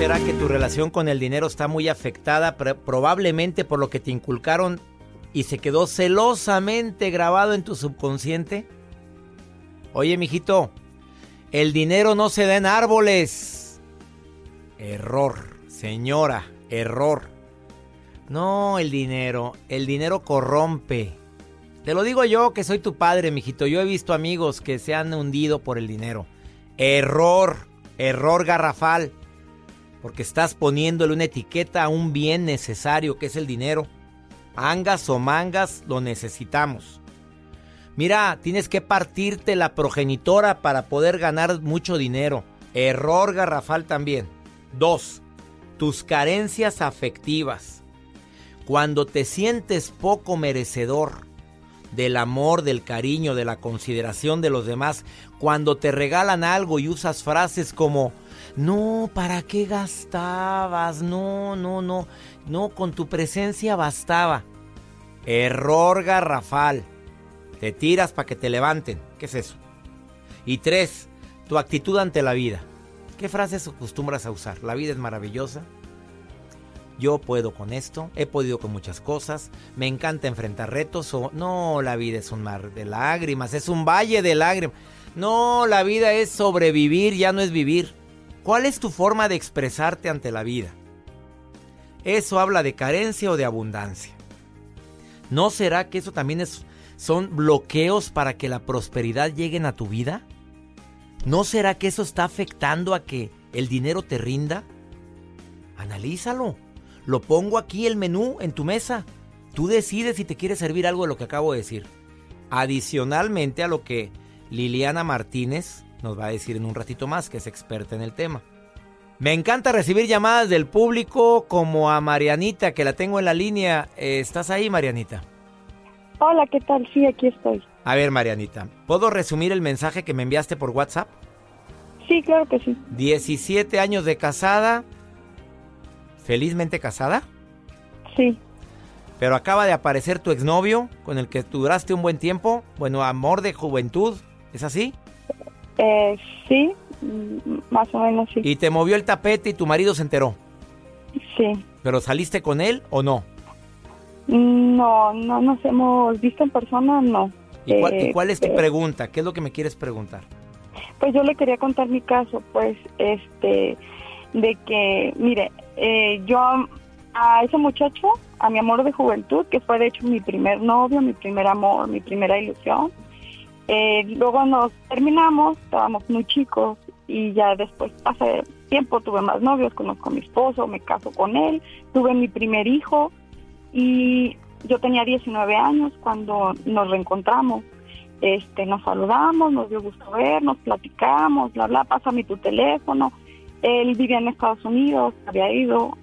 Será que tu relación con el dinero está muy afectada probablemente por lo que te inculcaron y se quedó celosamente grabado en tu subconsciente? Oye, mijito, el dinero no se da en árboles. Error, señora, error. No, el dinero, el dinero corrompe. Te lo digo yo que soy tu padre, mijito. Yo he visto amigos que se han hundido por el dinero. Error, error garrafal porque estás poniéndole una etiqueta a un bien necesario que es el dinero. Angas o mangas lo necesitamos. Mira, tienes que partirte la progenitora para poder ganar mucho dinero. Error garrafal también. Dos, tus carencias afectivas. Cuando te sientes poco merecedor del amor, del cariño, de la consideración de los demás, cuando te regalan algo y usas frases como no, ¿para qué gastabas? No, no, no. No, con tu presencia bastaba. Error garrafal. Te tiras para que te levanten. ¿Qué es eso? Y tres, tu actitud ante la vida. ¿Qué frases acostumbras a usar? La vida es maravillosa. Yo puedo con esto, he podido con muchas cosas, me encanta enfrentar retos o no, la vida es un mar de lágrimas, es un valle de lágrimas. No, la vida es sobrevivir, ya no es vivir. ¿Cuál es tu forma de expresarte ante la vida? ¿Eso habla de carencia o de abundancia? ¿No será que eso también son bloqueos para que la prosperidad llegue a tu vida? ¿No será que eso está afectando a que el dinero te rinda? Analízalo. Lo pongo aquí el menú en tu mesa. Tú decides si te quieres servir algo de lo que acabo de decir. Adicionalmente a lo que Liliana Martínez nos va a decir en un ratito más, que es experta en el tema. Me encanta recibir llamadas del público como a Marianita, que la tengo en la línea. Eh, ¿Estás ahí, Marianita? Hola, ¿qué tal? Sí, aquí estoy. A ver, Marianita, ¿puedo resumir el mensaje que me enviaste por WhatsApp? Sí, claro que sí. 17 años de casada. ¿Felizmente casada? Sí. Pero acaba de aparecer tu exnovio con el que duraste un buen tiempo. Bueno, amor de juventud. ¿Es así? Eh, sí, mm, más o menos sí. ¿Y te movió el tapete y tu marido se enteró? Sí. ¿Pero saliste con él o no? No, no nos hemos visto en persona, no. ¿Y cuál, es tu este, pregunta? ¿Qué es lo que me quieres preguntar? Pues yo le quería contar mi caso, pues, este, de que, mire, eh, yo a ese muchacho, a mi amor de juventud, que fue de hecho mi primer novio, mi primer amor, mi primera ilusión, eh, luego nos terminamos, estábamos muy chicos y ya después, hace tiempo, tuve más novios, conozco a mi esposo, me caso con él, tuve mi primer hijo y yo tenía 19 años cuando nos reencontramos. Este, nos saludamos, nos dio gusto vernos, platicamos, bla, bla, pásame tu teléfono. Él vivía en Estados Unidos, había ido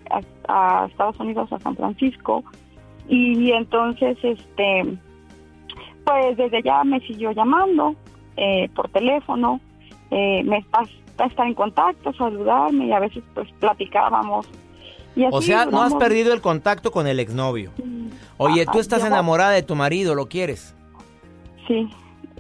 a Estados Unidos, a San Francisco, y entonces, este, pues desde ya me siguió llamando eh, por teléfono, eh, me está en contacto, saludarme y a veces pues platicábamos. Y o sea, no has perdido el contacto con el exnovio. Oye, tú estás enamorada de tu marido, ¿lo quieres? Sí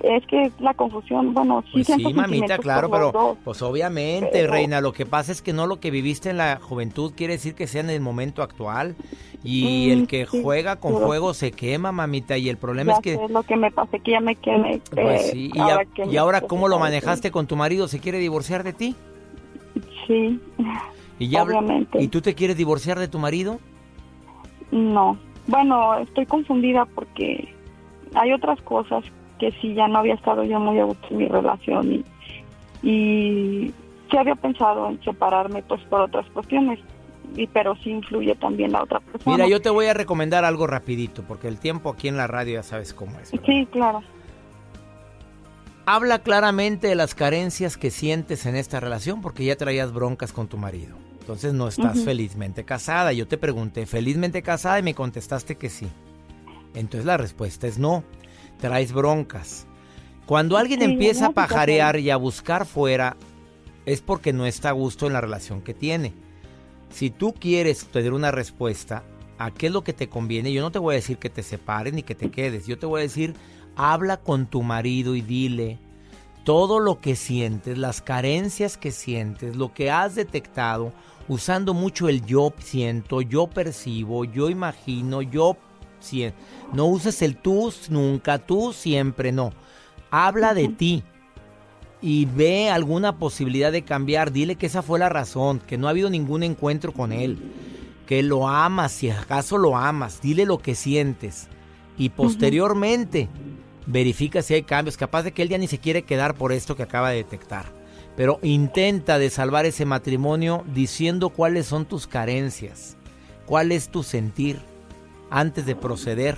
es que la confusión, bueno, sí, pues sí mamita, claro, pero pues obviamente, reina, lo que pasa es que no lo que viviste en la juventud quiere decir que sea en el momento actual y mm, el que juega con fuego se quema, mamita, y el problema es que es lo que me pasa, que ya me quemé. Pues sí, y, ahora, cómo lo manejaste con tu marido, ¿se quiere divorciar de ti? Sí. ¿Y ya obviamente. ¿Y tú te quieres divorciar de tu marido? No. Bueno, estoy confundida porque hay otras cosas que sí ya no había estado yo muy a gusto en mi relación y, y sí había pensado en separarme pues por otras cuestiones y pero sí influye también la otra persona. Mira, yo te voy a recomendar algo rapidito porque el tiempo aquí en la radio ya sabes cómo es. Sí, claro. Habla claramente de las carencias que sientes en esta relación porque ya traías broncas con tu marido. Entonces no estás felizmente casada. Yo te pregunté, ¿felizmente casada? Y me contestaste que sí. Entonces la respuesta es no traes broncas. Cuando alguien empieza a pajarear y a buscar fuera, es porque no está a gusto en la relación que tiene. Si tú quieres tener una respuesta a qué es lo que te conviene, yo no te voy a decir que te separes ni que te quedes. Yo te voy a decir, habla con tu marido y dile todo lo que sientes, las carencias que sientes, lo que has detectado, usando mucho el yo siento, yo percibo, yo imagino, yo no uses el tú nunca, tú siempre, no. Habla de ti y ve alguna posibilidad de cambiar. Dile que esa fue la razón, que no ha habido ningún encuentro con él, que lo amas, si acaso lo amas. Dile lo que sientes y posteriormente verifica si hay cambios. Capaz de que él ya ni se quiere quedar por esto que acaba de detectar. Pero intenta de salvar ese matrimonio diciendo cuáles son tus carencias, cuál es tu sentir antes de proceder,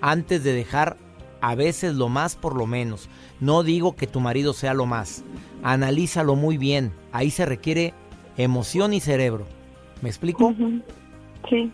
antes de dejar a veces lo más por lo menos. No digo que tu marido sea lo más. Analízalo muy bien. Ahí se requiere emoción y cerebro. ¿Me explico? Sí.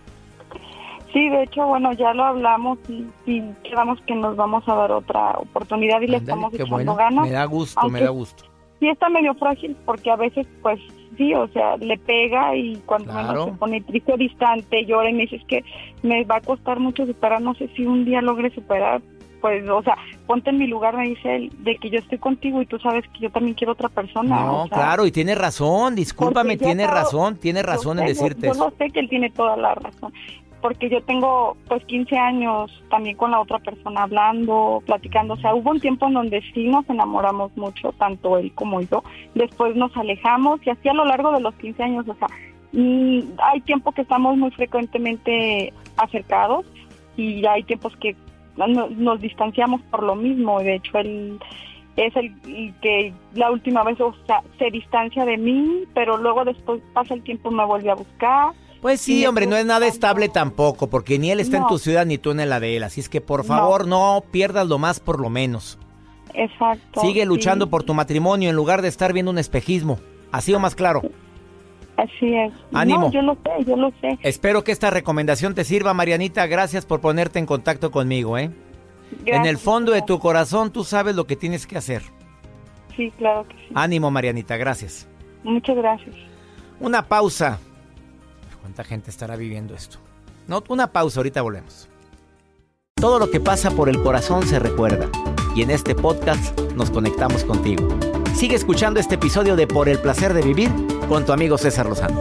Sí, de hecho, bueno, ya lo hablamos y, quedamos que nos vamos a dar otra oportunidad y le estamos echando ganas. Me da gusto, me da gusto. Sí está medio frágil porque a veces pues sí, o sea, le pega y cuando menos se pone triste o distante, llora y me dice, que me va a costar mucho superar, no sé si un día logre superar, pues, o sea, ponte en mi lugar, me dice él, de que yo estoy contigo y tú sabes que yo también quiero otra persona. No, claro, y tiene razón, discúlpame, tiene razón, tiene razón en decirte yo, eso. Yo sé que él tiene toda la razón porque yo tengo pues 15 años también con la otra persona hablando, platicando, o sea, hubo un tiempo en donde sí nos enamoramos mucho, tanto él como yo, después nos alejamos y así a lo largo de los 15 años, o sea, mm, hay tiempo que estamos muy frecuentemente acercados y hay tiempos que nos distanciamos por lo mismo, de hecho él es el que la última vez se distancia de mí, pero luego después pasa el tiempo me vuelve a buscar pues sí, hombre, no es nada estable tampoco, porque ni él está en tu ciudad ni tú en la de él. Así es que por favor no, pierdas lo más por lo menos. Exacto. Sigue luchando por tu matrimonio en lugar de estar viendo un espejismo. Así o más claro. Así es. Ánimo. yo lo sé, yo lo sé. Espero que esta recomendación te sirva, Marianita. Gracias por ponerte en contacto conmigo, ¿eh? En el fondo de tu corazón tú sabes lo que tienes que hacer. Sí, claro que sí. Ánimo, Marianita, gracias. Muchas gracias. Una pausa. ¿Cuánta gente estará viviendo esto? No, una pausa, ahorita volvemos. Todo lo que pasa por el corazón se recuerda. Y en este podcast nos conectamos contigo. Sigue escuchando este episodio de Por el placer de vivir con tu amigo César Lozano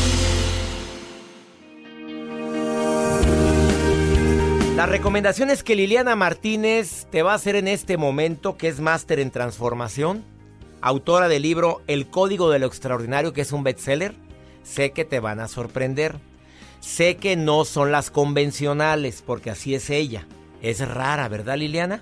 Las recomendaciones que Liliana Martínez te va a hacer en este momento, que es máster en transformación, autora del libro El Código de lo Extraordinario, que es un bestseller, sé que te van a sorprender. Sé que no son las convencionales, porque así es ella. Es rara, ¿verdad, Liliana?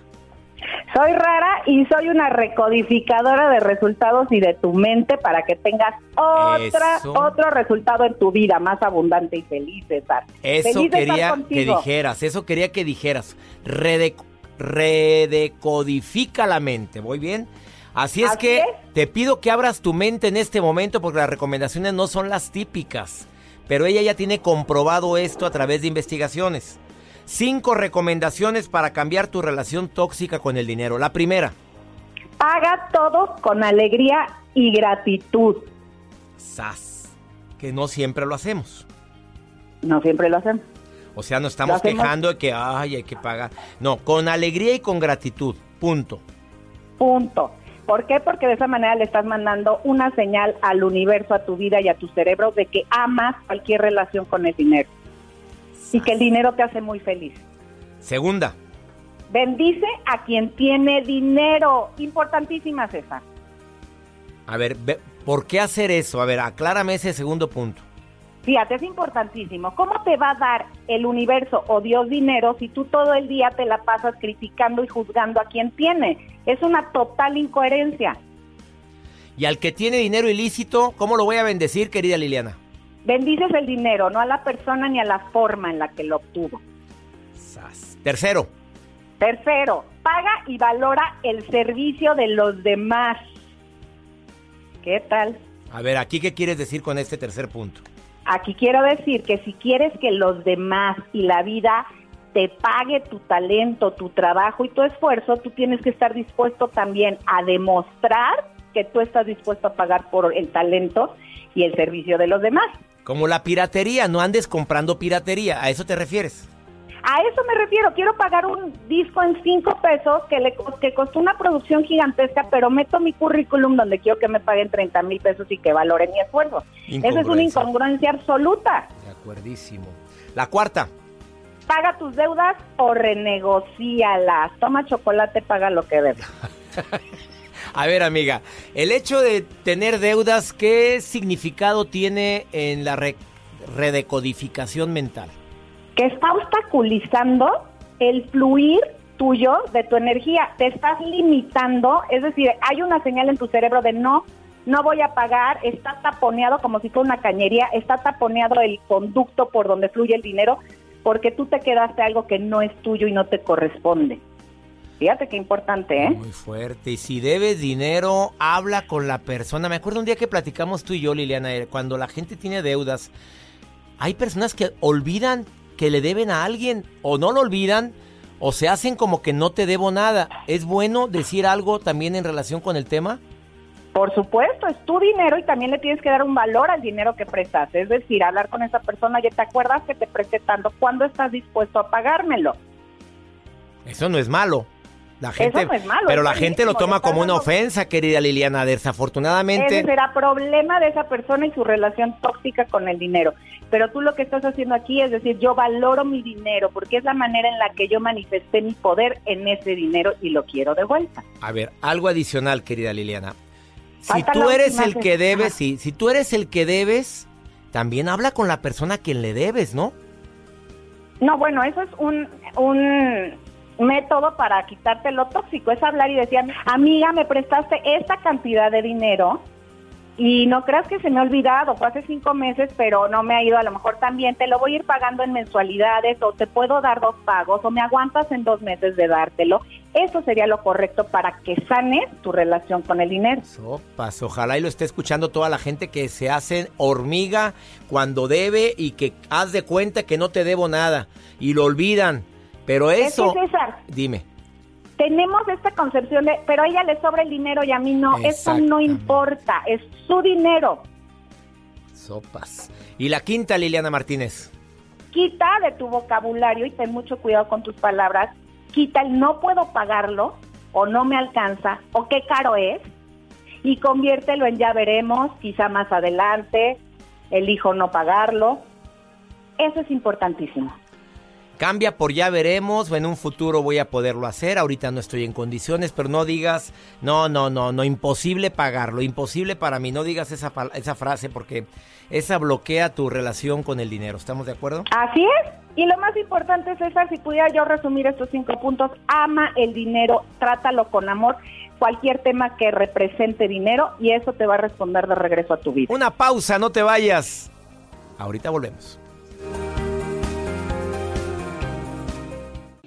Soy rara y soy una recodificadora de resultados y de tu mente para que tengas otra, Eso. otro resultado en tu vida más abundante y feliz estar. Eso Feliz de estar quería que dijeras, eso quería que dijeras. Rede- redecodifica la mente, ¿voy bien? Así es Así que es. te pido que abras tu mente en este momento porque las recomendaciones no son las típicas. Pero ella ya tiene comprobado esto a través de investigaciones. Cinco recomendaciones para cambiar tu relación tóxica con el dinero. La primera, Haga todo con alegría y gratitud. sas, que no siempre lo hacemos. No siempre lo hacemos. O sea, no estamos quejando de que, ay, hay que pagar. No, con alegría y con gratitud. Punto. Punto. ¿Por qué? Porque de esa manera le estás mandando una señal al universo, a tu vida y a tu cerebro de que amas cualquier relación con el dinero. Y que el dinero te hace muy feliz. Segunda, Bendice a quien tiene dinero. Importantísima, César. a ver, ve- ¿por qué hacer eso? A ver, aclárame ese segundo punto. Fíjate, es importantísimo. ¿Cómo te va a dar el universo o Dios dinero si tú todo el día te la pasas criticando y juzgando a quien tiene? Es una total incoherencia. Y al que tiene dinero ilícito, ¿cómo lo voy a bendecir, querida Liliana? Bendices el dinero, no a la persona ni a la forma en la que lo obtuvo. Sas. Tercero, Tercero, paga y valora el servicio de los demás. ¿Qué tal? a ver, aquí qué quieres decir con este tercer punto. Aquí quiero decir que si quieres que los demás y la vida te pague tu talento, tu trabajo y tu esfuerzo, tú tienes que estar dispuesto también a demostrar que tú estás dispuesto a pagar por el talento y el servicio de los demás. Como la piratería, no andes comprando piratería, ¿a eso te refieres? A eso me refiero, quiero pagar un disco en cinco pesos que, le, que costó una producción gigantesca, pero meto mi currículum donde quiero que me paguen 30 mil pesos y que valoren mi esfuerzo. Esa es una Incongruencia. absoluta. De acuerdísimo. La cuarta, Paga tus deudas o renegocialas. Toma chocolate, paga lo que debes. a ver amiga, el hecho de tener deudas, ¿qué significado tiene en la re- redecodificación mental? Que está obstaculizando el fluir tuyo de tu energía. Te estás limitando, es decir, hay una señal en tu cerebro de no, no voy a pagar, está taponeado como si fuera una cañería, está taponeado el conducto por donde fluye el dinero, porque tú te quedaste algo que no es tuyo y no te corresponde. Fíjate qué importante, ¿eh? Muy fuerte. Y si debes dinero, habla con la persona. Me acuerdo un día que platicamos tú y yo, Liliana, eh, cuando la gente tiene deudas, hay personas que olvidan que le deben a alguien o no lo olvidan o se hacen como que no te debo nada. ¿Es bueno decir algo también en relación con el tema? Por supuesto, es tu dinero y también le tienes que dar un valor al dinero que prestaste. Es decir, hablar con esa persona, ya te acuerdas que te presté tanto, ¿cuándo estás dispuesto a pagármelo? Eso no es malo. La gente, no es malo, pero la gente lo toma como una ofensa, querida Liliana. Desafortunadamente, Ese será problema de esa persona y su relación tóxica con el dinero. Pero tú lo que estás haciendo aquí es decir, yo valoro mi dinero porque es la manera en la que yo manifesté mi poder en ese dinero y lo quiero de vuelta. A ver, algo adicional, querida Liliana. Si tú eres el que- debes, si, si tú eres el que debes, también habla con la persona a quien le debes, ¿no? No, bueno, eso es un, un método para quitarte lo tóxico, es hablar y decir, amiga, me prestaste esta cantidad de dinero y no creas que se me ha olvidado, fue hace cinco meses, pero no me ha ido a lo mejor también, te lo voy a ir pagando en mensualidades o te puedo dar dos pagos o me aguantas en dos meses de dártelo. Eso sería lo correcto para que sanes tu relación con el dinero. Sopas, ojalá y lo esté escuchando toda la gente que se hace hormiga cuando debe y que haz de cuenta que no te debo nada y lo olvidan. Pero eso... César, dime tenemos esta concepción de, pero a ella le sobra el dinero y a mí no, eso no importa, es su dinero. Sopas. Y la quinta, Liliana Martínez. Quita de tu vocabulario y ten mucho cuidado con tus palabras, quita el no puedo pagarlo o no me alcanza o qué caro es y conviértelo en ya veremos, quizá más adelante, elijo no pagarlo. Eso es importantísimo. Cambia por ya veremos, o en un futuro voy a poderlo hacer, ahorita no estoy en condiciones, pero no digas, no, no, no, no, imposible pagarlo, imposible para mí, no digas esa, esa frase porque esa bloquea tu relación con el dinero, ¿estamos de acuerdo? Así es, y lo más importante, César, si pudiera yo resumir estos cinco puntos, ama el dinero, trátalo con amor, cualquier tema que represente dinero y eso te va a responder de regreso a tu vida. Una pausa, no te vayas. Ahorita volvemos.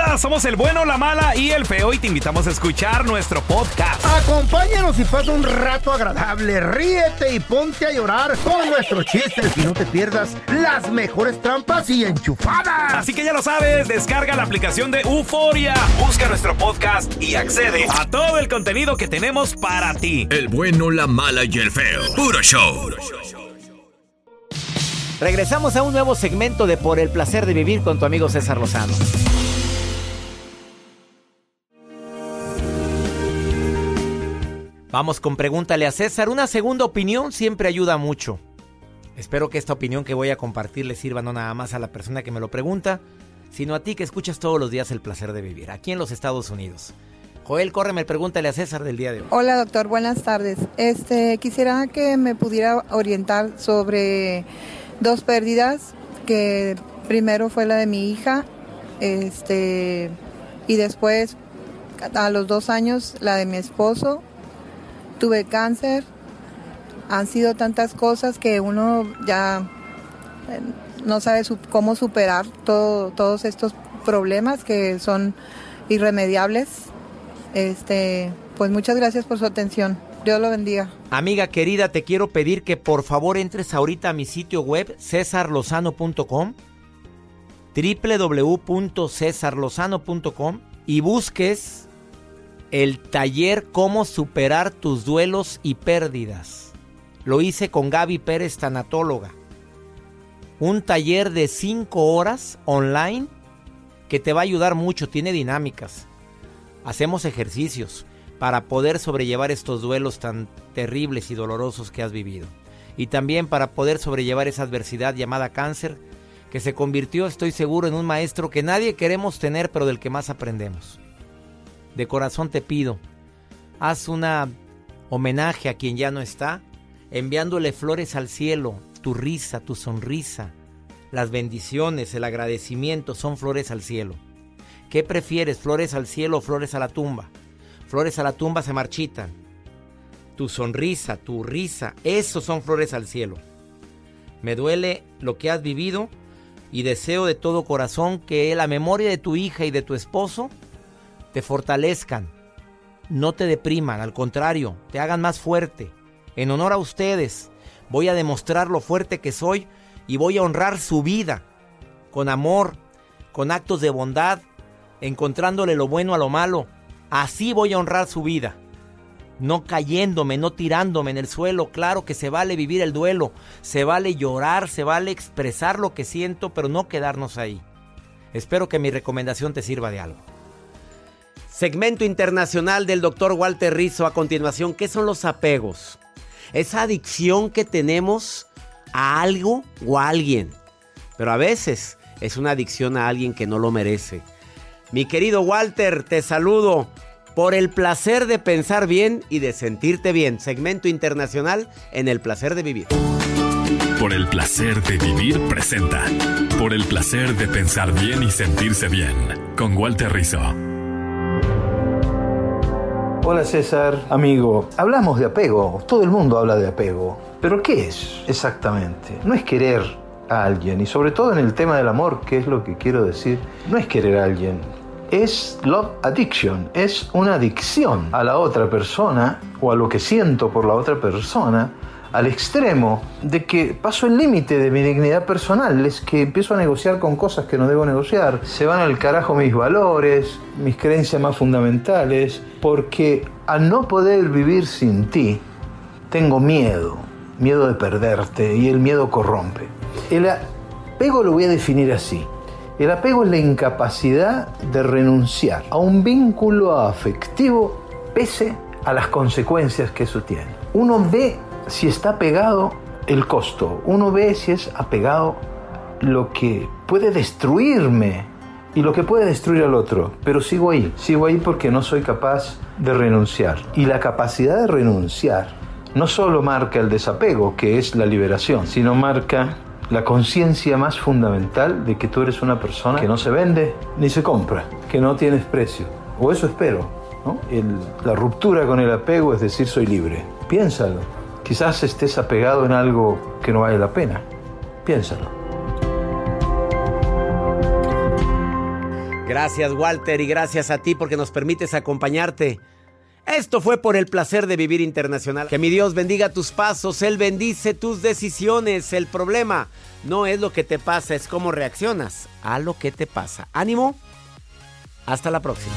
Banda? Somos el bueno, la mala y el feo y te invitamos a escuchar nuestro podcast. Acompáñanos y pasa un rato agradable. Ríete y ponte a llorar con nuestros chistes y no te pierdas las mejores trampas y enchufadas. Así que ya lo sabes, descarga la aplicación de Euforia, busca nuestro podcast y accede a todo el contenido que tenemos para ti. El bueno, la mala y el feo. Puro show. Regresamos a un nuevo segmento de Por el placer de vivir con tu amigo César Lozano. Vamos con pregúntale a César. Una segunda opinión siempre ayuda mucho. Espero que esta opinión que voy a compartir le sirva no nada más a la persona que me lo pregunta, sino a ti que escuchas todos los días el placer de vivir, aquí en los Estados Unidos. Joel, córreme, pregúntale a César del día de hoy. Hola doctor, buenas tardes. Este, quisiera que me pudiera orientar sobre dos pérdidas, que primero fue la de mi hija, este, y después a los dos años la de mi esposo tuve cáncer, han sido tantas cosas que uno ya eh, no sabe cómo superar todos estos problemas que son irremediables. Este, pues muchas gracias por su atención. Dios lo bendiga. Amiga querida, te quiero pedir que por favor entres ahorita a mi sitio web cesarlozano.com www.cesarlozano.com y busques el taller Cómo superar tus duelos y pérdidas. Lo hice con Gaby Pérez, tanatóloga. Un taller de 5 horas online que te va a ayudar mucho, tiene dinámicas. Hacemos ejercicios para poder sobrellevar estos duelos tan terribles y dolorosos que has vivido. Y también para poder sobrellevar esa adversidad llamada cáncer, que se convirtió, estoy seguro, en un maestro que nadie queremos tener, pero del que más aprendemos de corazón te pido, haz una homenaje a quien ya no está, enviándole flores al cielo, tu risa, tu sonrisa, las bendiciones, el agradecimiento son flores al cielo. ¿Qué prefieres, flores al cielo o flores a la tumba? Flores a la tumba se marchitan. Tu sonrisa, tu risa, esos son flores al cielo. Me duele lo que has vivido y deseo de todo corazón que la memoria de tu hija y de tu esposo te fortalezcan, no te depriman, al contrario, te hagan más fuerte. En honor a ustedes, voy a demostrar lo fuerte que soy y voy a honrar su vida con amor, con actos de bondad, encontrándole lo bueno a lo malo. Así voy a honrar su vida. No cayéndome, no tirándome en el suelo. Claro que se vale vivir el duelo, se vale llorar, se vale expresar lo que siento, pero no quedarnos ahí. Espero que mi recomendación te sirva de algo. Segmento internacional del doctor Walter Rizzo. A continuación, ¿qué son los apegos? Esa adicción que tenemos a algo o a alguien. Pero a veces es una adicción a alguien que no lo merece. Mi querido Walter, te saludo por el placer de pensar bien y de sentirte bien. Segmento internacional en el placer de vivir. Por el placer de vivir presenta. Por el placer de pensar bien y sentirse bien. Con Walter Rizzo. Hola César, amigo. Hablamos de apego. Todo el mundo habla de apego. Pero ¿qué es exactamente? No es querer a alguien. Y sobre todo en el tema del amor, que es lo que quiero decir. No es querer a alguien es love addiction, es una adicción a la otra persona o a lo que siento por la otra persona al extremo de que paso el límite de mi dignidad personal, es que empiezo a negociar con cosas que no debo negociar, se van al carajo mis valores, mis creencias más fundamentales, porque al no poder vivir sin ti, tengo miedo, miedo de perderte y el miedo corrompe. El apego lo voy a definir así. El apego es la incapacidad de renunciar a un vínculo afectivo pese a las consecuencias que eso tiene. Uno ve si está pegado el costo, uno ve si es apegado lo que puede destruirme y lo que puede destruir al otro, pero sigo ahí, sigo ahí porque no soy capaz de renunciar. Y la capacidad de renunciar no solo marca el desapego, que es la liberación, sino marca la conciencia más fundamental de que tú eres una persona que no se vende ni se compra, que no tienes precio. O eso espero. la ruptura con el apego es decir soy libre. Piénsalo. Quizás estés apegado en algo que no vale la pena. Piénsalo. Gracias Walter y gracias a ti porque nos permites acompañarte esto fue por el placer de vivir internacional. Que mi Dios bendiga tus pasos, Él bendice tus decisiones. El problema no es lo que te pasa, es cómo reaccionas a lo que te pasa. Ánimo, hasta la próxima.